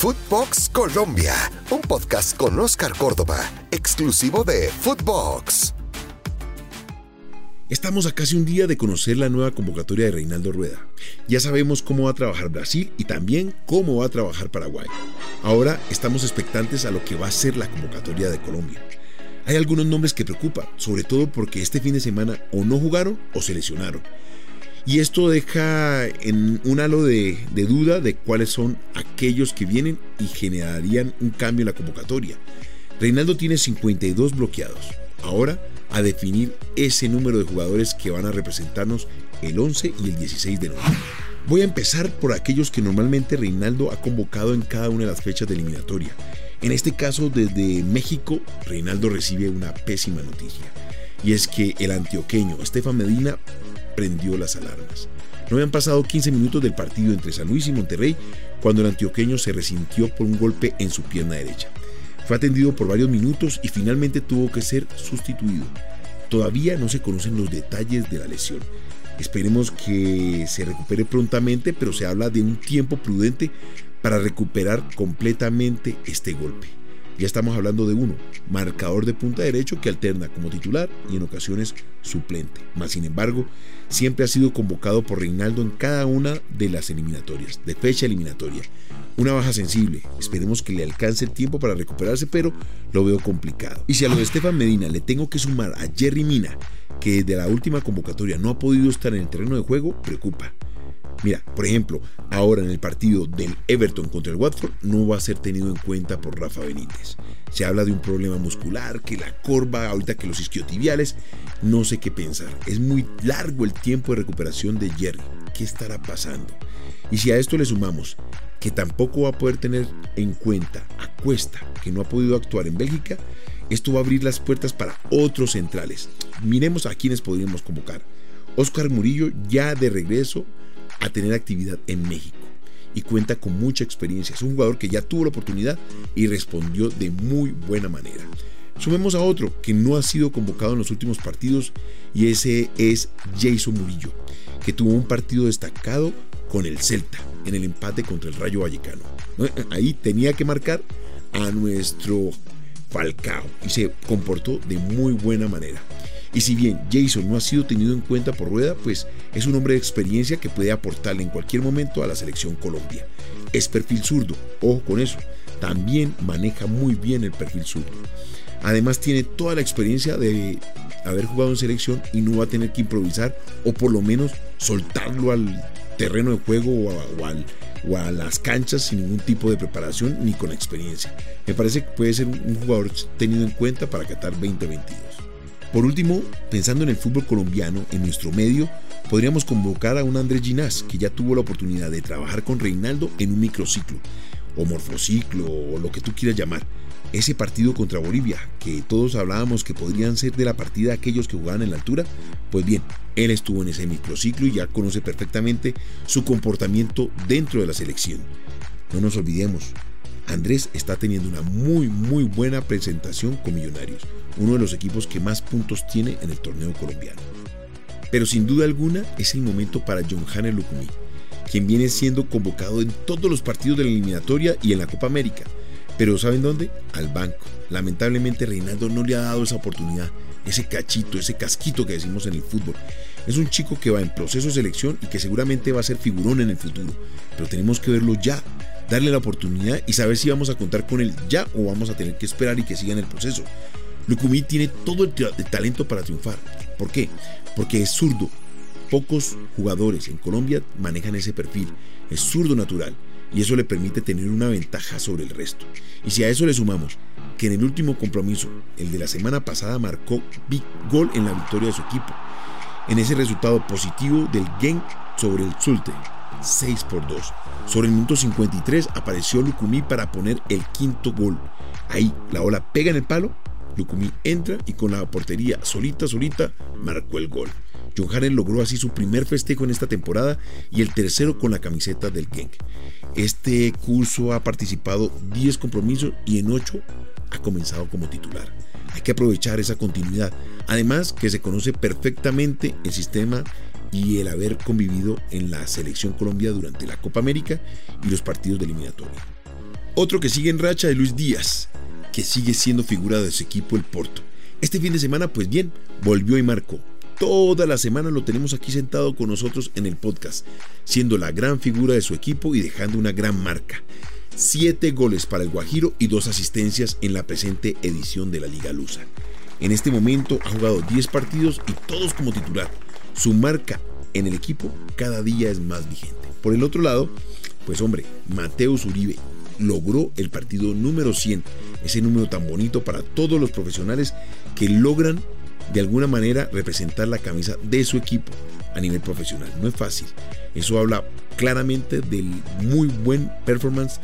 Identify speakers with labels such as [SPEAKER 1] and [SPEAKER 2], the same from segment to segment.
[SPEAKER 1] Footbox Colombia, un podcast con Oscar Córdoba, exclusivo de Footbox.
[SPEAKER 2] Estamos a casi un día de conocer la nueva convocatoria de Reinaldo Rueda. Ya sabemos cómo va a trabajar Brasil y también cómo va a trabajar Paraguay. Ahora estamos expectantes a lo que va a ser la convocatoria de Colombia. Hay algunos nombres que preocupan, sobre todo porque este fin de semana o no jugaron o se lesionaron. Y esto deja en un halo de, duda de cuáles son aquellos que vienen y generarían un cambio en la convocatoria. Reinaldo tiene 52 bloqueados. Ahora a definir ese número de jugadores que van a representarnos el 11 y el 16 de noviembre. Voy a empezar por aquellos que normalmente Reinaldo ha convocado en cada una de las fechas de eliminatoria. En este caso, desde México, Reinaldo recibe una pésima noticia. Y es que el antioqueño Estefan Medina prendió las alarmas. No habían pasado 15 minutos del partido entre San Luis y Monterrey cuando el antioqueño se resintió por un golpe en su pierna derecha. Fue atendido por varios minutos y finalmente tuvo que ser sustituido. Todavía no se conocen los detalles de la lesión. Esperemos que se recupere prontamente, pero se habla de un tiempo prudente para recuperar completamente este golpe. Ya estamos hablando de uno, marcador de punta derecho que alterna como titular y en ocasiones suplente. Más sin embargo, siempre ha sido convocado por Reinaldo en cada una de las eliminatorias, de fecha eliminatoria. Una baja sensible, esperemos que le alcance el tiempo para recuperarse, pero lo veo complicado. Y si a lo de Estefan Medina le tengo que sumar a Jerry Mina, que desde la última convocatoria no ha podido estar en el terreno de juego, preocupa. Mira, por ejemplo, ahora en el partido del Everton contra el Watford no va a ser tenido en cuenta por Rafa Benítez. Se habla de un problema muscular, que la corva, ahorita que los isquiotibiales, no sé qué pensar. Es muy largo el tiempo de recuperación de Jerry. ¿Qué estará pasando? Y si a esto le sumamos que tampoco va a poder tener en cuenta a Cuesta, que no ha podido actuar en Bélgica, esto va a abrir las puertas para otros centrales. Miremos a quienes podríamos convocar. Oscar Murillo ya de regreso a tener actividad en México y cuenta con mucha experiencia. Es un jugador que ya tuvo la oportunidad y respondió de muy buena manera. Sumemos a otro que no ha sido convocado en los últimos partidos y ese es Jason Murillo, que tuvo un partido destacado con el Celta en el empate contra el Rayo Vallecano. Ahí tenía que marcar a nuestro Falcao y se comportó de muy buena manera. Y si bien Jason no ha sido tenido en cuenta por Rueda, pues es un hombre de experiencia que puede aportarle en cualquier momento a la selección Colombia. Es perfil zurdo, ojo con eso, también maneja muy bien el perfil zurdo. Además tiene toda la experiencia de haber jugado en selección y no va a tener que improvisar o por lo menos soltarlo al terreno de juego o a, o a las canchas sin ningún tipo de preparación ni con experiencia. Me parece que puede ser un jugador tenido en cuenta para Qatar 2022. Por último, pensando en el fútbol colombiano, en nuestro medio, podríamos convocar a un Andrés Ginás, que ya tuvo la oportunidad de trabajar con Reinaldo en un microciclo, o morfociclo, o lo que tú quieras llamar. Ese partido contra Bolivia, que todos hablábamos que podrían ser de la partida aquellos que jugaban en la altura, pues bien, él estuvo en ese microciclo y ya conoce perfectamente su comportamiento dentro de la selección. No nos olvidemos, Andrés está teniendo una muy muy buena presentación con Millonarios, uno de los equipos que más puntos tiene en el torneo colombiano. Pero sin duda alguna es el momento para John Hanner Lucumí, quien viene siendo convocado en todos los partidos de la eliminatoria y en la Copa América. Pero ¿saben dónde? Al banco. Lamentablemente Reinaldo no le ha dado esa oportunidad, ese cachito, ese casquito que decimos en el fútbol. Es un chico que va en proceso de selección y que seguramente va a ser figurón en el futuro. Pero tenemos que verlo ya, darle la oportunidad y saber si vamos a contar con él ya o vamos a tener que esperar y que siga en el proceso. Lucumí tiene todo el, talento para triunfar. ¿Por qué? Porque es zurdo. Pocos jugadores en Colombia manejan ese perfil. Es zurdo natural y eso le permite tener una ventaja sobre el resto. Y si a eso le sumamos que en el último compromiso, el de la semana pasada, marcó big gol en la victoria de su equipo, en ese resultado positivo del Genk sobre el Zulte, 6 por 2. Sobre el minuto 53 apareció Lucumí para poner el quinto gol. Ahí la ola pega en el palo, Lucumí entra y con la portería solita, solita, marcó el gol. John Haren logró así su primer festejo en esta temporada y el tercero con la camiseta del Genk. Este curso ha participado 10 compromisos y en 8 ha comenzado como titular. Hay que aprovechar esa continuidad. Además que se conoce perfectamente el sistema y el haber convivido en la selección Colombia durante la Copa América y los partidos de eliminatoria. Otro que sigue en racha es Luis Díaz, que sigue siendo figura de su equipo el Porto. Este fin de semana, pues bien, volvió y marcó. Toda la semana lo tenemos aquí sentado con nosotros en el podcast, siendo la gran figura de su equipo y dejando una gran marca. Siete goles para el Guajiro y dos asistencias en la presente edición de la Liga Lusa. En este momento ha jugado 10 partidos y todos como titular. Su marca en el equipo cada día es más vigente. Por el otro lado, pues hombre, Mateus Uribe logró el partido número 100, ese número tan bonito para todos los profesionales que logran de alguna manera representar la camisa de su equipo a nivel profesional. No es fácil. Eso habla claramente del muy buen performance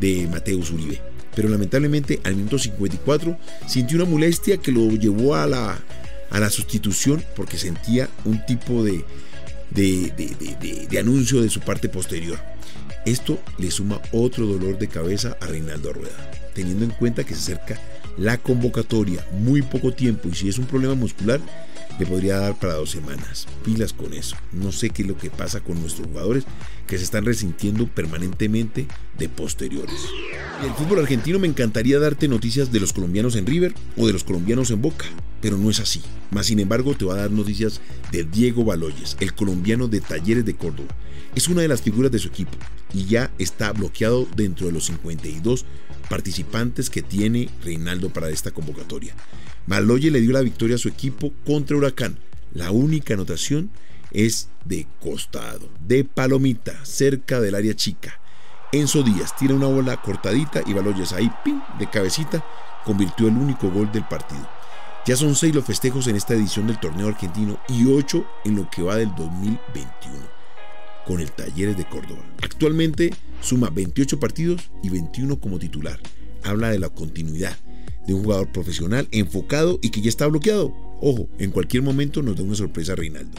[SPEAKER 2] de Mateus Uribe. Pero lamentablemente al minuto 54 sintió una molestia que lo llevó a la, a la sustitución porque sentía un tipo de, de, anuncio de su parte posterior. Esto le suma otro dolor de cabeza a Reinaldo Rueda, teniendo en cuenta que se acerca la convocatoria, muy poco tiempo y si es un problema muscular, le podría dar para dos semanas. Pilas con eso. No sé qué es lo que pasa con nuestros jugadores que se están resintiendo permanentemente de posteriores. el fútbol argentino me encantaría darte noticias de los colombianos en River o de los colombianos en Boca, pero no es así. Más sin embargo, te voy a dar noticias de Diego Baloyes, el colombiano de Talleres de Córdoba. Es una de las figuras de su equipo y ya está bloqueado dentro de los 52 participantes que tiene Reinaldo para esta convocatoria. Maloye le dio la victoria a su equipo contra Huracán. La única anotación es de costado, de palomita, cerca del área chica. Enzo Díaz tira una bola cortadita y Baloyes ahí, pin, de cabecita, convirtió el único gol del partido. Ya son seis los festejos en esta edición del torneo argentino y ocho en lo que va del 2021 con el Talleres de Córdoba. Actualmente suma 28 partidos y 21 como titular. Habla de la continuidad de un jugador profesional enfocado y que ya está bloqueado. Ojo, en cualquier momento nos da una sorpresa Reinaldo.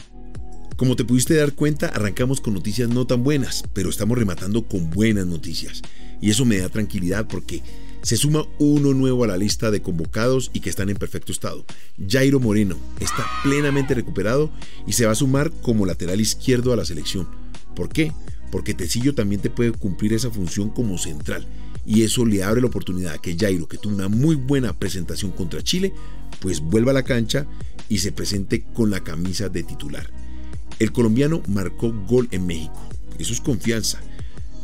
[SPEAKER 2] Como te pudiste dar cuenta, arrancamos con noticias no tan buenas, pero estamos rematando con buenas noticias. Y eso me da tranquilidad porque se suma uno nuevo a la lista de convocados y que están en perfecto estado. Jairo Moreno está plenamente recuperado y se va a sumar como lateral izquierdo a la selección. ¿Por qué? Porque Tecillo también te puede cumplir esa función como central y eso le abre la oportunidad a que Jairo, que tuvo una muy buena presentación contra Chile, pues vuelva a la cancha y se presente con la camisa de titular. El colombiano marcó gol en México. Eso es confianza.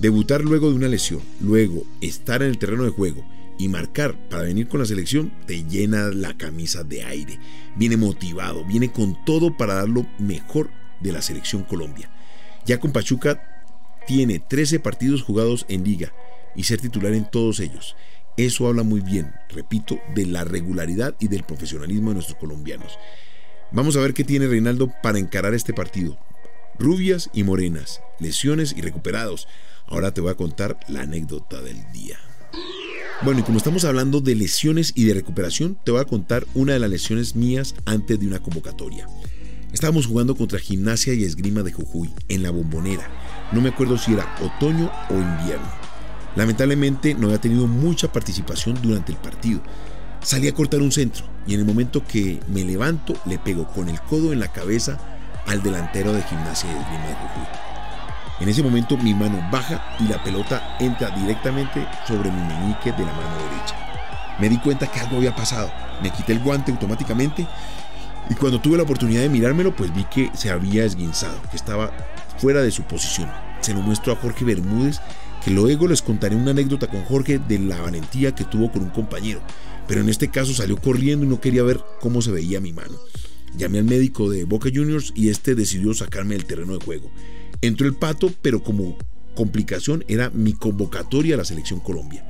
[SPEAKER 2] Debutar luego de una lesión, luego estar en el terreno de juego y marcar para venir con la selección te llena la camisa de aire. Viene motivado, viene con todo para dar lo mejor de la selección Colombia. Ya con Pachuca tiene 13 partidos jugados en liga y ser titular en todos ellos. Eso habla muy bien, repito, de la regularidad y del profesionalismo de nuestros colombianos. Vamos a ver qué tiene Reinaldo para encarar este partido. Rubias y morenas, lesiones y recuperados. Ahora te voy a contar la anécdota del día. Bueno, y como estamos hablando de lesiones y de recuperación, te voy a contar una de las lesiones mías antes de una convocatoria. Estábamos jugando contra Gimnasia y Esgrima de Jujuy, en la bombonera. No me acuerdo si era otoño o invierno. Lamentablemente no había tenido mucha participación durante el partido. Salí a cortar un centro y en el momento que me levanto le pego con el codo en la cabeza al delantero de gimnasia de Grima de Jujuy. En ese momento mi mano baja y la pelota entra directamente sobre mi meñique de la mano derecha. Me di cuenta que algo había pasado. Me quité el guante automáticamente y cuando tuve la oportunidad de mirármelo pues vi que se había esguinzado, que estaba fuera de su posición. Se lo muestro a Jorge Bermúdez que luego les contaré una anécdota con Jorge de la valentía que tuvo con un compañero, pero en este caso salió corriendo y no quería ver cómo se veía mi mano. Llamé al médico de Boca Juniors y este decidió sacarme del terreno de juego. Entró el pato, pero como complicación era mi convocatoria a la selección Colombia.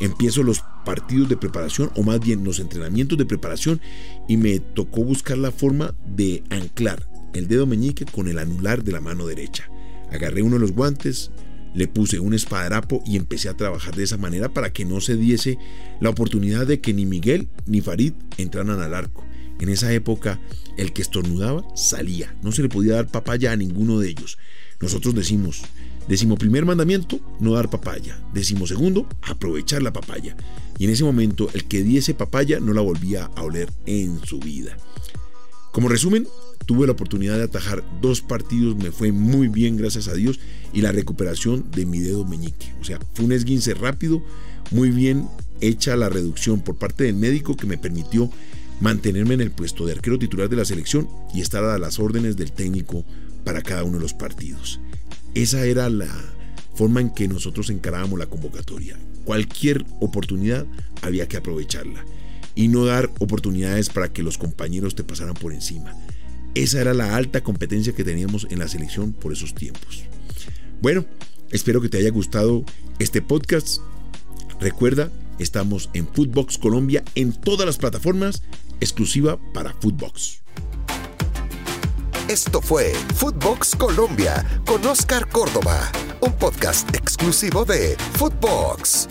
[SPEAKER 2] Empiezo los partidos de preparación, o más bien los entrenamientos de preparación, y me tocó buscar la forma de anclar el dedo meñique con el anular de la mano derecha. Agarré uno de los guantes, le puse un espadrapo y empecé a trabajar de esa manera para que no se diese la oportunidad de que ni Miguel ni Farid entraran al arco. En esa época, el que estornudaba salía. No se le podía dar papaya a ninguno de ellos. Nosotros decimos, decimo primer mandamiento, no dar papaya. Decimo segundo, aprovechar la papaya. Y en ese momento, el que diese papaya no la volvía a oler en su vida. Como resumen, tuve la oportunidad de atajar dos partidos, me fue muy bien, gracias a Dios, y la recuperación de mi dedo meñique. O sea, fue un esguince rápido, muy bien hecha la reducción por parte del médico que me permitió mantenerme en el puesto de arquero titular de la selección y estar a las órdenes del técnico para cada uno de los partidos. Esa era la forma en que nosotros encarábamos la convocatoria. Cualquier oportunidad había que aprovecharla y no dar oportunidades para que los compañeros te pasaran por encima. Esa era la alta competencia que teníamos en la selección por esos tiempos. Bueno, espero que te haya gustado este podcast. Recuerda, estamos en Footbox Colombia en todas las plataformas, exclusiva para Footbox.
[SPEAKER 1] Esto fue Footbox Colombia con Oscar Córdoba, un podcast exclusivo de Footbox.